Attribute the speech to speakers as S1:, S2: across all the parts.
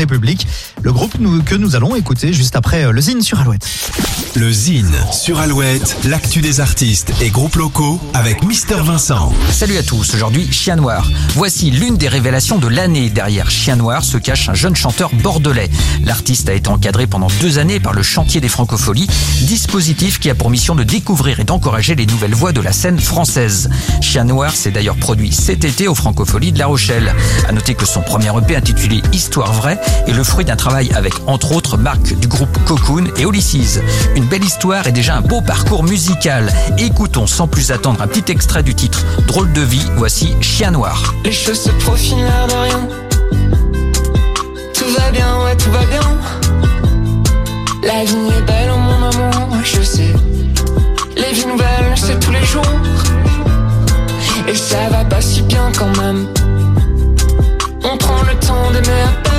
S1: République. Le groupe nous- que nous allons écouter juste après euh, le Zine sur Alouette.
S2: Le Zine sur Alouette, l'actu des artistes et groupes locaux avec Mister Vincent.
S3: Salut à tous, aujourd'hui Chien Noir. Voici l'une des révélations de l'année. Derrière Chien Noir se cache un jeune chanteur bordelais. L'artiste a été encadré pendant deux années par le Chantier des Francopholies, dispositif qui a pour mission de découvrir et d'encourager les nouvelles voix de la scène française. Chien Noir s'est d'ailleurs produit cet été aux Francopholies de La Rochelle. À noter que son premier EP intitulé Histoire vraie est le fruit d'un travail avec entre autres Marc du groupe Cocoon et Ulysses. Une belle histoire et déjà un beau parcours musical. Écoutons sans plus attendre un petit extrait du titre Drôle de vie, voici Chien Noir.
S4: Les choses se profilent l'air de rien. Tout va bien, ouais, tout va bien. La vie est belle, mon amour, je sais. Les vies nouvelles, c'est tous les jours. Et ça va pas si bien quand même. On prend le temps d'aimer à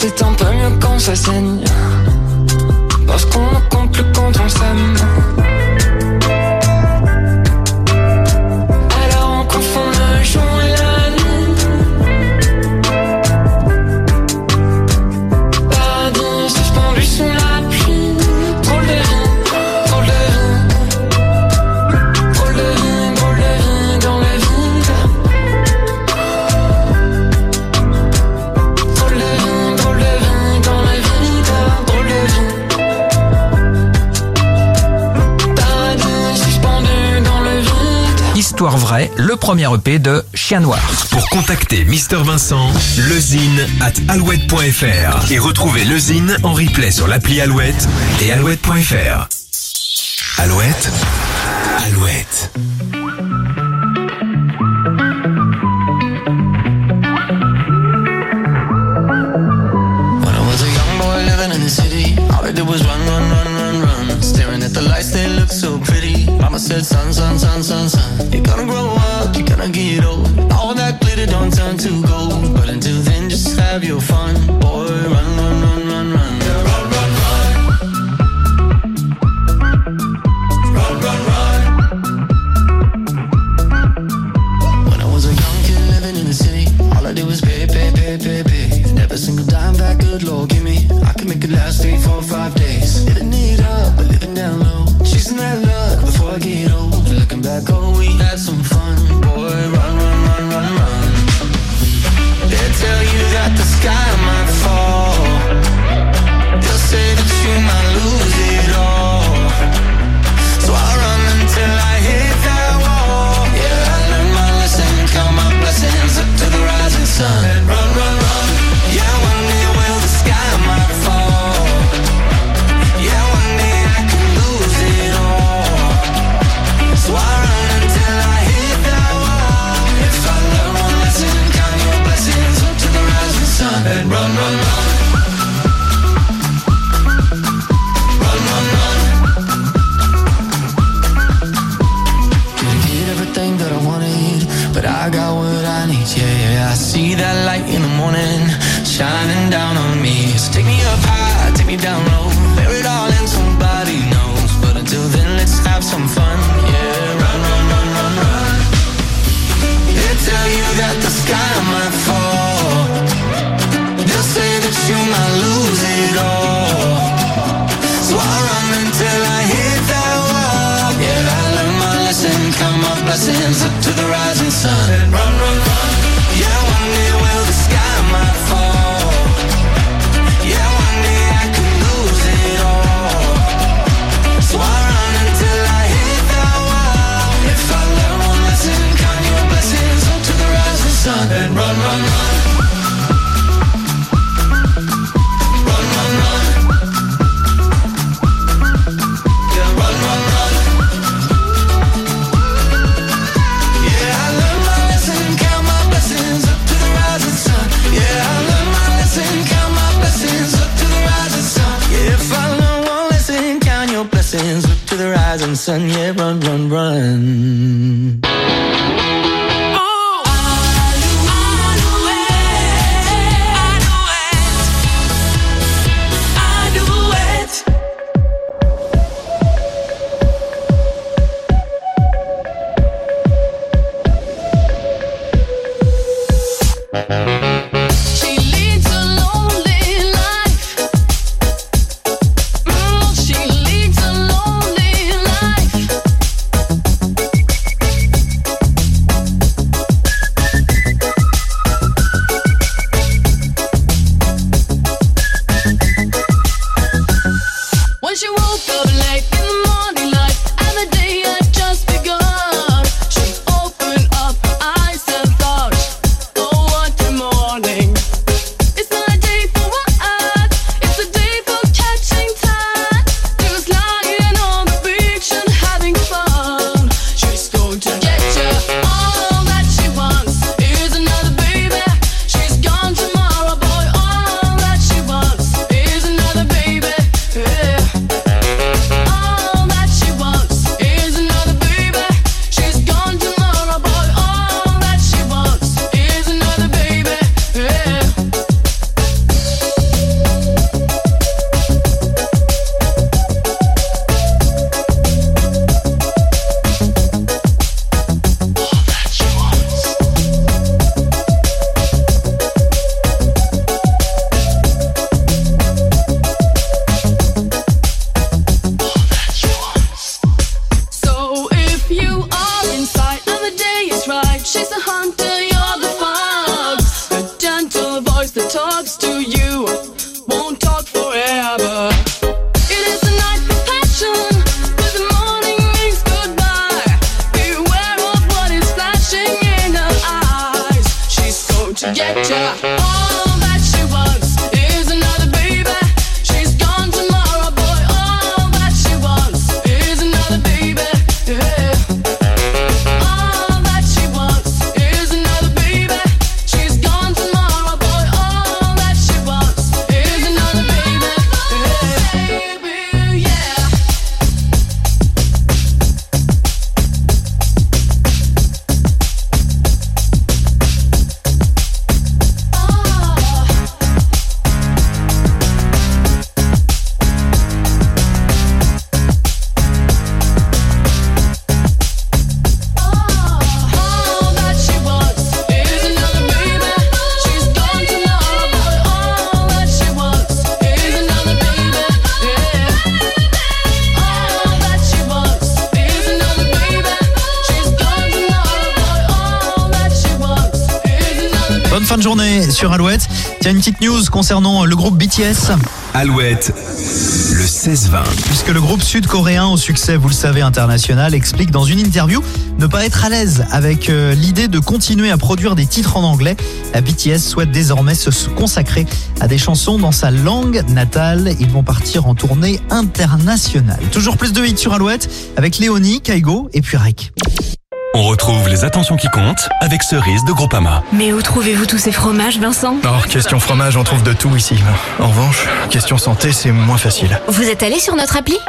S4: C'est un peu mieux quand ça saigne. Parce qu'on ne compte plus quand on s'aime.
S3: Histoire vraie, le premier EP de Chien Noir.
S2: Pour contacter Mister Vincent, lezine at alouette.fr et retrouver le Zine en replay sur l'appli Alouette et alouette.fr. Alouette, Alouette.
S5: When I was a young boy living in the city, all I did was run, run, run, run, run. Staring at the lights, they look so pretty. Mama said, son, son, son, son, son. You're gonna grow up, you're gonna get old. All that glitter don't turn to gold. But until then, just have your fun. Boy, run, run, run, run, run. I got what I need. Yeah, yeah. I see that light in the morning shining down on me. So take me up high, take me down low, up to the rising sun. And run, run, run. Sun. Yeah, run, run, run.
S4: She leaves
S6: morning.
S1: Journée sur Alouette. Tiens, une petite news concernant le groupe BTS.
S2: Alouette, le 16-20.
S1: Puisque le groupe sud-coréen au succès, vous le savez, international, explique dans une interview ne pas être à l'aise avec euh, l'idée de continuer à produire des titres en anglais. La BTS souhaite désormais se consacrer à des chansons dans sa langue natale. Ils vont partir en tournée internationale. Toujours plus de hits sur Alouette avec Léonie, Kaigo et puis Rek.
S2: On retrouve les attentions qui comptent avec Cerise de Groupama.
S7: Mais où trouvez-vous tous ces fromages, Vincent?
S8: Alors, question fromage, on trouve de tout ici. En revanche, question santé, c'est moins facile.
S7: Vous êtes allé sur notre appli?